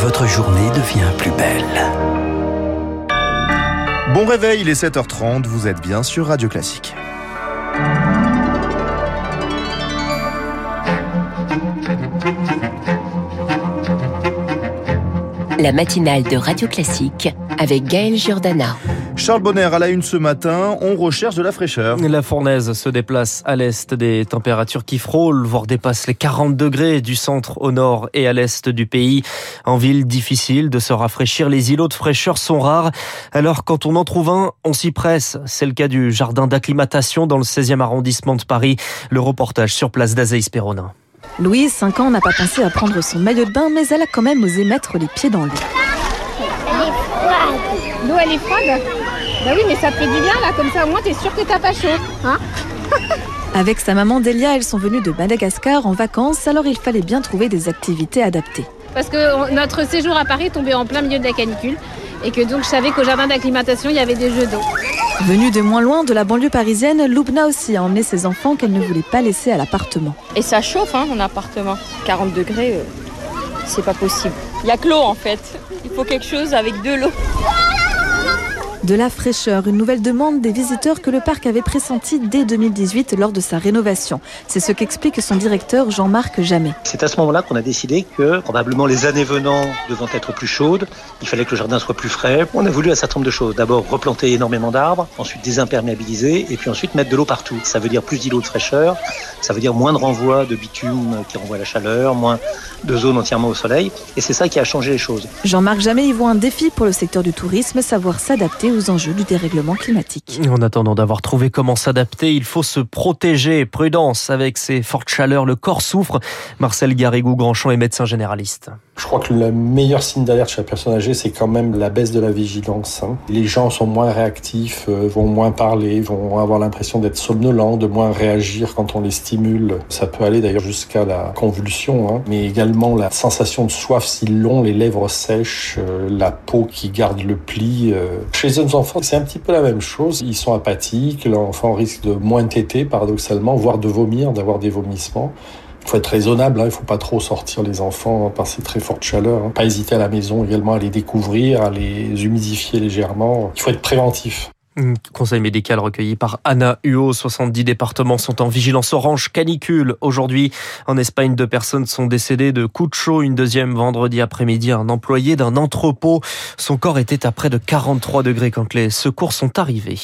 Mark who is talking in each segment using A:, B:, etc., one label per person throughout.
A: votre journée devient plus belle.
B: Bon réveil, il est 7h30, vous êtes bien sur Radio Classique.
C: La matinale de Radio Classique avec Gaël Giordana.
B: Charles Bonner à la une ce matin, on recherche de la fraîcheur.
D: La fournaise se déplace à l'est des températures qui frôlent, voire dépassent les 40 degrés du centre au nord et à l'est du pays. En ville, difficile de se rafraîchir, les îlots de fraîcheur sont rares. Alors quand on en trouve un, on s'y presse. C'est le cas du jardin d'acclimatation dans le 16e arrondissement de Paris. Le reportage sur place d'Azaïs Perronin.
E: Louise, 5 ans, n'a pas pensé à prendre son maillot de bain, mais elle a quand même osé mettre les pieds dans l'eau.
F: L'eau, elle est froide Bah oui, mais ça fait du bien là, comme ça au moins t'es sûr que t'as pas chaud. Hein
E: Avec sa maman Delia, elles sont venues de Madagascar en vacances, alors il fallait bien trouver des activités adaptées.
F: Parce que notre séjour à Paris tombait en plein milieu de la canicule et que donc je savais qu'au jardin d'acclimatation il y avait des jeux d'eau.
E: Venue de moins loin de la banlieue parisienne, Loubna aussi a emmené ses enfants qu'elle ne voulait pas laisser à l'appartement.
G: Et ça chauffe, hein, mon appartement. 40 degrés, euh, c'est pas possible. Il y a que l'eau en fait. Il faut quelque chose avec de l'eau.
E: De la fraîcheur, une nouvelle demande des visiteurs que le parc avait pressenti dès 2018 lors de sa rénovation. C'est ce qu'explique son directeur Jean-Marc Jamais.
H: C'est à ce moment-là qu'on a décidé que probablement les années venant devant être plus chaudes, il fallait que le jardin soit plus frais. On a voulu un certain nombre de choses. D'abord replanter énormément d'arbres, ensuite désimperméabiliser et puis ensuite mettre de l'eau partout. Ça veut dire plus d'îlots de fraîcheur, ça veut dire moins de renvoi de bitume qui renvoie la chaleur, moins de zones entièrement au soleil et c'est ça qui a changé les choses.
E: Jean-Marc Jamais y voit un défi pour le secteur du tourisme, savoir s'adapter aux enjeux du dérèglement climatique.
D: En attendant d'avoir trouvé comment s'adapter, il faut se protéger. Prudence avec ces fortes chaleurs, le corps souffre. Marcel Garrigou-Grandchamp est médecin généraliste.
I: Je crois que le meilleur signe d'alerte chez la personne âgée, c'est quand même la baisse de la vigilance. Hein. Les gens sont moins réactifs, euh, vont moins parler, vont avoir l'impression d'être somnolents, de moins réagir quand on les stimule. Ça peut aller d'ailleurs jusqu'à la convulsion, hein. mais également la sensation de soif si long, les lèvres sèches, euh, la peau qui garde le pli. Euh. Chez les jeunes enfants, c'est un petit peu la même chose. Ils sont apathiques, l'enfant risque de moins téter, paradoxalement, voire de vomir, d'avoir des vomissements. Il faut être raisonnable, hein, il ne faut pas trop sortir les enfants par ces très fortes chaleurs. Hein. Pas hésiter à la maison également à les découvrir, à les humidifier légèrement. Il faut être préventif.
D: Conseil médical recueilli par Anna Huot. 70 départements sont en vigilance orange canicule. Aujourd'hui, en Espagne, deux personnes sont décédées de coups de chaud. Une deuxième vendredi après-midi, un employé d'un entrepôt. Son corps était à près de 43 degrés quand les secours sont arrivés.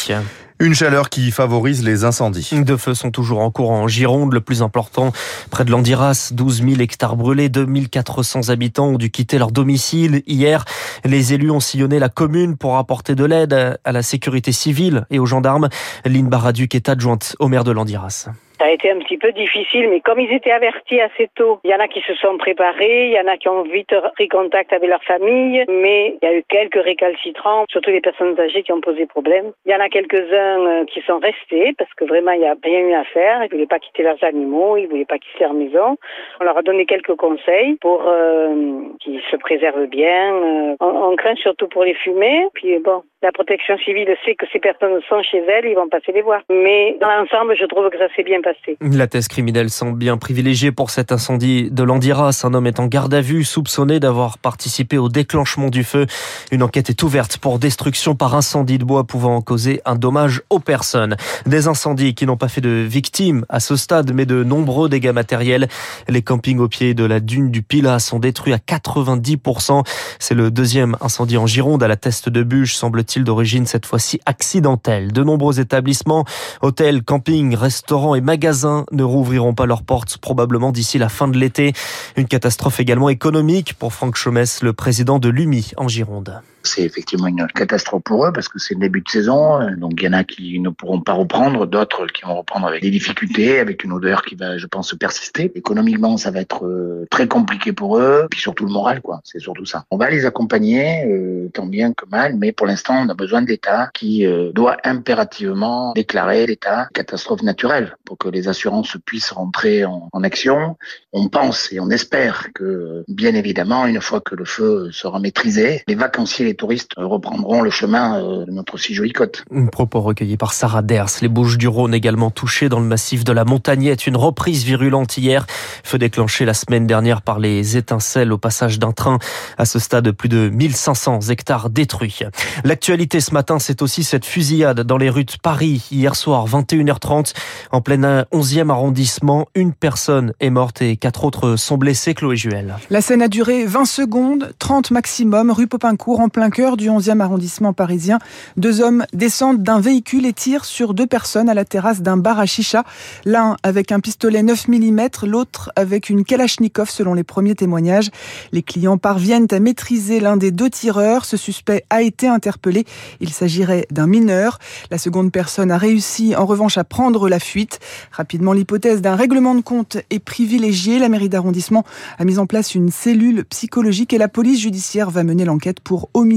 B: Une chaleur qui favorise les incendies.
D: Deux feux sont toujours en cours en Gironde, le plus important près de l'Andiras. 12 000 hectares brûlés, 2400 habitants ont dû quitter leur domicile. Hier, les élus ont sillonné la commune pour apporter de l'aide à la sécurité civile et aux gendarmes. Lynn Baraduc est adjointe au maire de l'Andiras.
J: Ça a été un petit peu difficile, mais comme ils étaient avertis assez tôt, il y en a qui se sont préparés, il y en a qui ont vite pris contact avec leur famille, mais il y a eu quelques récalcitrants, surtout les personnes âgées qui ont posé problème. Il y en a quelques-uns euh, qui sont restés parce que vraiment il n'y a rien eu à faire, ils voulaient pas quitter leurs animaux, ils voulaient pas quitter leur maison. On leur a donné quelques conseils pour euh, qu'ils se préservent bien. Euh, on, on craint surtout pour les fumées, puis bon, la protection civile sait que ces personnes sont chez elles, ils vont passer les voir. Mais dans l'ensemble, je trouve que ça s'est bien passé.
D: La thèse criminelle semble bien privilégiée pour cet incendie de l'Andiras. Un homme est en garde à vue, soupçonné d'avoir participé au déclenchement du feu. Une enquête est ouverte pour destruction par incendie de bois pouvant causer un dommage aux personnes. Des incendies qui n'ont pas fait de victimes à ce stade, mais de nombreux dégâts matériels. Les campings au pied de la dune du Pilat sont détruits à 90%. C'est le deuxième incendie en Gironde à la teste de bûche, semble-t-il d'origine cette fois-ci accidentelle? De nombreux établissements, hôtels, campings, restaurants et magasins ne rouvriront pas leurs portes probablement d'ici la fin de l'été. Une catastrophe également économique pour Franck Chomès, le président de l'UMI en Gironde
K: c'est effectivement une catastrophe pour eux parce que c'est le début de saison. Donc il y en a qui ne pourront pas reprendre, d'autres qui vont reprendre avec des difficultés, avec une odeur qui va, je pense, persister. Économiquement, ça va être euh, très compliqué pour eux, puis surtout le moral, quoi. C'est surtout ça. On va les accompagner, euh, tant bien que mal, mais pour l'instant, on a besoin d'État qui euh, doit impérativement déclarer l'état catastrophe naturelle pour que les assurances puissent rentrer en, en action. On pense et on espère que, bien évidemment, une fois que le feu sera maîtrisé, les vacanciers les touristes reprendront le chemin de notre si jolie côte.
D: Un propos recueilli par Sarah Ders. Les Bouches du Rhône également touchées dans le massif de la Montagnette. Une reprise virulente hier. Feu déclenché la semaine dernière par les étincelles au passage d'un train. À ce stade, plus de 1500 hectares détruits. L'actualité ce matin, c'est aussi cette fusillade dans les rues de Paris. Hier soir, 21h30, en plein 11e arrondissement. Une personne est morte et quatre autres sont blessés. Chloé Juel.
L: La scène a duré 20 secondes, 30 maximum, rue Popincourt, en plein cœur du 11e arrondissement parisien. Deux hommes descendent d'un véhicule et tirent sur deux personnes à la terrasse d'un bar à chicha. L'un avec un pistolet 9 mm, l'autre avec une Kalachnikov selon les premiers témoignages. Les clients parviennent à maîtriser l'un des deux tireurs. Ce suspect a été interpellé. Il s'agirait d'un mineur. La seconde personne a réussi en revanche à prendre la fuite. Rapidement, l'hypothèse d'un règlement de compte est privilégiée. La mairie d'arrondissement a mis en place une cellule psychologique et la police judiciaire va mener l'enquête pour homicide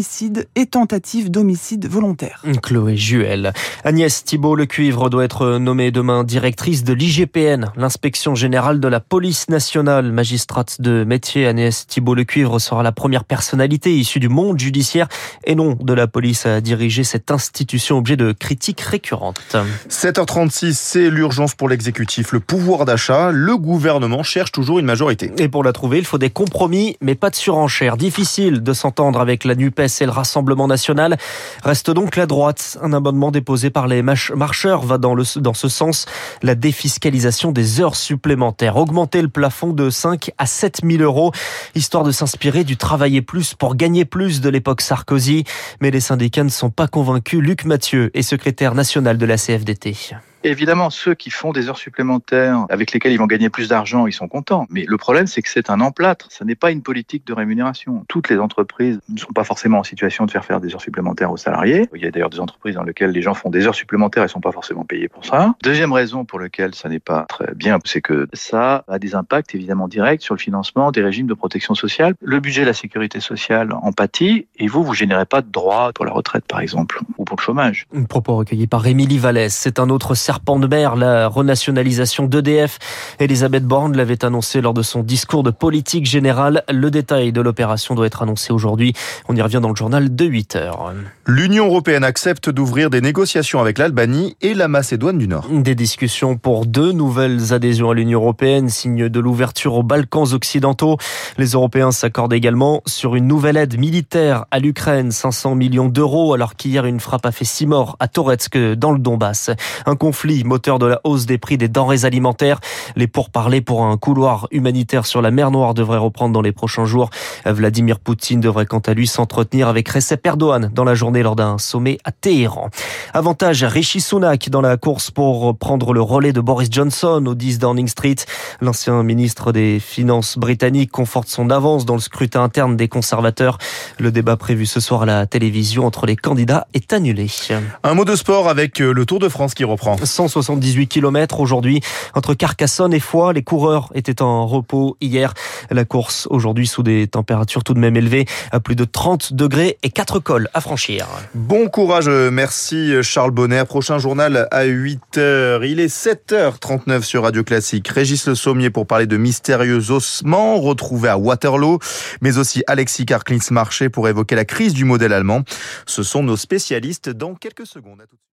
L: et tentative d'homicide volontaire.
D: Chloé Juel. Agnès Thibault-Lecuivre doit être nommée demain directrice de l'IGPN, l'inspection générale de la police nationale. Magistrate de métier, Agnès Thibault-Lecuivre sera la première personnalité issue du monde judiciaire et non de la police à diriger cette institution objet de critiques récurrentes.
B: 7h36, c'est l'urgence pour l'exécutif. Le pouvoir d'achat, le gouvernement cherche toujours une majorité.
D: Et pour la trouver, il faut des compromis, mais pas de surenchère. Difficile de s'entendre avec la NUPES et le Rassemblement national. Reste donc la droite. Un amendement déposé par les marcheurs va dans, le, dans ce sens. La défiscalisation des heures supplémentaires. Augmenter le plafond de 5 à 7 000 euros, histoire de s'inspirer du travailler plus pour gagner plus de l'époque Sarkozy. Mais les syndicats ne sont pas convaincus. Luc Mathieu est secrétaire national de la CFDT.
M: Évidemment, ceux qui font des heures supplémentaires avec lesquelles ils vont gagner plus d'argent, ils sont contents. Mais le problème, c'est que c'est un emplâtre. Ça n'est pas une politique de rémunération. Toutes les entreprises ne sont pas forcément en situation de faire faire des heures supplémentaires aux salariés. Il y a d'ailleurs des entreprises dans lesquelles les gens font des heures supplémentaires et sont pas forcément payés pour ça. Deuxième raison pour laquelle ça n'est pas très bien, c'est que ça a des impacts évidemment directs sur le financement des régimes de protection sociale. Le budget de la sécurité sociale en pâtit et vous, vous générez pas de droits pour la retraite, par exemple, ou pour le chômage.
D: Un propos recueilli par Émilie Vallès. C'est un autre serpent de mer, la renationalisation d'EDF. Elisabeth Borne l'avait annoncé lors de son discours de politique générale. Le détail de l'opération doit être annoncé aujourd'hui. On y revient dans le journal de 8 heures.
B: L'Union européenne accepte d'ouvrir des négociations avec l'Albanie et la Macédoine du Nord.
D: Des discussions pour deux nouvelles adhésions à l'Union européenne, signe de l'ouverture aux Balkans occidentaux. Les Européens s'accordent également sur une nouvelle aide militaire à l'Ukraine, 500 millions d'euros, alors qu'hier une frappe a fait six morts à Toretsk dans le Donbass. Un conflit moteur de la hausse des prix des denrées alimentaires. Les pourparlers pour un couloir humanitaire sur la mer Noire devraient reprendre dans les prochains jours. Vladimir Poutine devrait quant à lui s'entretenir avec Recep Erdogan dans la journée lors d'un sommet à Téhéran. Avantage Rishi Sunak dans la course pour prendre le relais de Boris Johnson au 10 Downing Street. L'ancien ministre des Finances britannique conforte son avance dans le scrutin interne des conservateurs. Le débat prévu ce soir à la télévision entre les candidats est annulé.
B: Un mot de sport avec le Tour de France qui reprend.
D: 178 km aujourd'hui entre Carcassonne et Foix. Les coureurs étaient en repos hier. La course aujourd'hui sous des températures tout de même élevées à plus de 30 degrés et 4 cols à franchir.
B: Bon courage, merci Charles Bonner. Prochain journal à 8h. Il est 7h39 sur Radio Classique. Régis Le Sommier pour parler de mystérieux ossements retrouvés à Waterloo, mais aussi Alexis Karklins Marché pour évoquer la crise du modèle allemand. Ce sont nos spécialistes dans quelques secondes.